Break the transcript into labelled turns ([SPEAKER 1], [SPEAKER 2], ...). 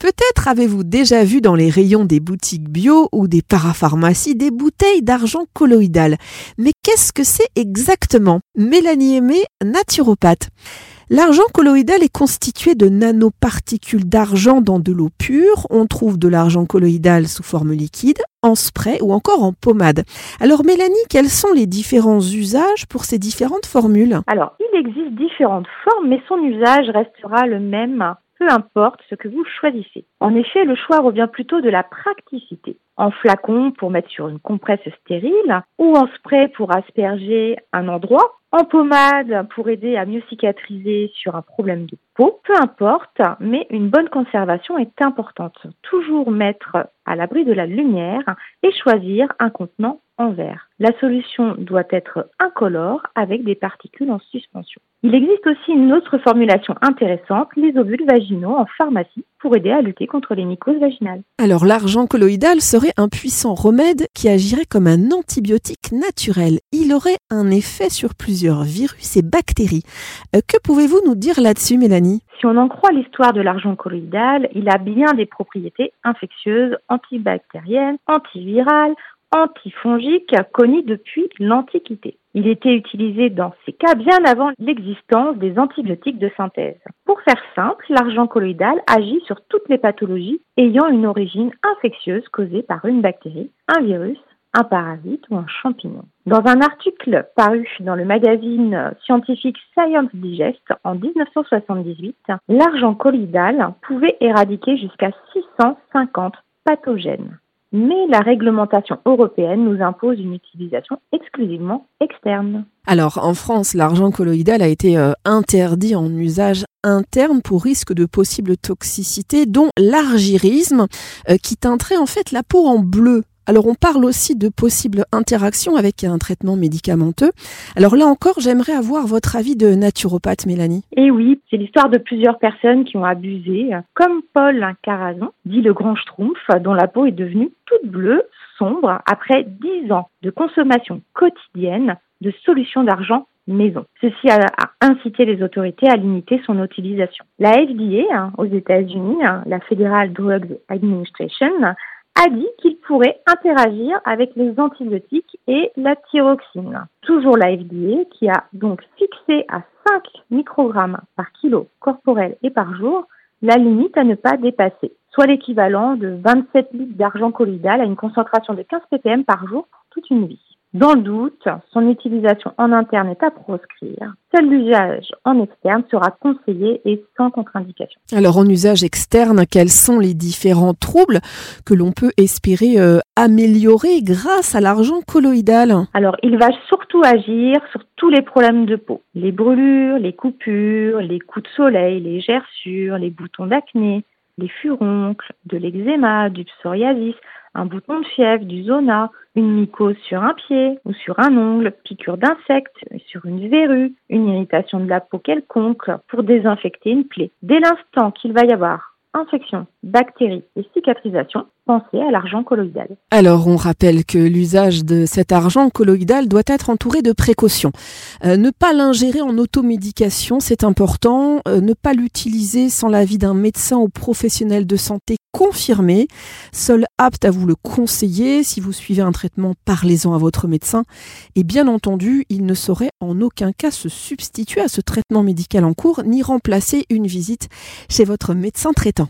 [SPEAKER 1] Peut-être avez-vous déjà vu dans les rayons des boutiques bio ou des parapharmacies des bouteilles d'argent colloïdal. Mais qu'est-ce que c'est exactement? Mélanie Aimé, naturopathe. L'argent colloïdal est constitué de nanoparticules d'argent dans de l'eau pure. On trouve de l'argent colloïdal sous forme liquide, en spray ou encore en pommade. Alors Mélanie, quels sont les différents usages pour ces différentes formules?
[SPEAKER 2] Alors, il existe différentes formes, mais son usage restera le même peu importe ce que vous choisissez. En effet, le choix revient plutôt de la praticité. En flacon pour mettre sur une compresse stérile ou en spray pour asperger un endroit, en pommade pour aider à mieux cicatriser sur un problème de peu importe, mais une bonne conservation est importante. Toujours mettre à l'abri de la lumière et choisir un contenant en verre. La solution doit être incolore avec des particules en suspension. Il existe aussi une autre formulation intéressante, les ovules vaginaux en pharmacie pour aider à lutter contre les mycoses vaginales.
[SPEAKER 1] Alors l'argent colloïdal serait un puissant remède qui agirait comme un antibiotique naturel. Il aurait un effet sur plusieurs virus et bactéries. Euh, que pouvez-vous nous dire là-dessus, Mélanie?
[SPEAKER 2] Si on en croit l'histoire de l'argent colloïdal, il a bien des propriétés infectieuses, antibactériennes, antivirales, antifongique connu depuis l'Antiquité. Il était utilisé dans ces cas bien avant l'existence des antibiotiques de synthèse. Pour faire simple, l'argent colloïdal agit sur toutes les pathologies ayant une origine infectieuse causée par une bactérie, un virus, un parasite ou un champignon. Dans un article paru dans le magazine scientifique Science Digest en 1978, l'argent colloïdal pouvait éradiquer jusqu'à 650 pathogènes mais la réglementation européenne nous impose une utilisation exclusivement externe.
[SPEAKER 1] Alors en France, l'argent colloïdal a été euh, interdit en usage interne pour risque de possible toxicité, dont l'argyrisme, euh, qui teinterait en fait la peau en bleu. Alors on parle aussi de possibles interactions avec un traitement médicamenteux. Alors là encore, j'aimerais avoir votre avis de naturopathe, Mélanie.
[SPEAKER 2] Eh oui, c'est l'histoire de plusieurs personnes qui ont abusé, comme Paul Carazon, dit le grand schtroumpf, dont la peau est devenue toute bleue, sombre, après 10 ans de consommation quotidienne de solutions d'argent maison. Ceci a, incité les autorités à limiter son utilisation. La FDA, hein, aux États-Unis, hein, la Federal Drug Administration, a dit qu'il pourrait interagir avec les antibiotiques et la thyroxine. Toujours la FDA qui a donc fixé à 5 microgrammes par kilo corporel et par jour la limite à ne pas dépasser, soit l'équivalent de 27 litres d'argent colloïdal à une concentration de 15 ppm par jour pour toute une vie. Dans le doute, son utilisation en interne est à proscrire. Seul l'usage en externe sera conseillé et sans contre-indication.
[SPEAKER 1] Alors en usage externe, quels sont les différents troubles que l'on peut espérer euh, améliorer grâce à l'argent colloïdal?
[SPEAKER 2] Alors il va surtout agir sur tous les problèmes de peau. Les brûlures, les coupures, les coups de soleil, les gerçures, les boutons d'acné, les furoncles, de l'eczéma, du psoriasis, un bouton de fièvre, du zona, une mycose sur un pied ou sur un ongle, piqûre d'insectes, sur une verrue, une irritation de la peau quelconque pour désinfecter une plaie. Dès l'instant qu'il va y avoir infection, bactéries et cicatrisation,
[SPEAKER 1] Alors, on rappelle que l'usage de cet argent colloïdal doit être entouré de précautions. Euh, ne pas l'ingérer en automédication, c'est important. Euh, ne pas l'utiliser sans l'avis d'un médecin ou professionnel de santé confirmé, seul apte à vous le conseiller. Si vous suivez un traitement, parlez-en à votre médecin. Et bien entendu, il ne saurait en aucun cas se substituer à ce traitement médical en cours, ni remplacer une visite chez votre médecin traitant.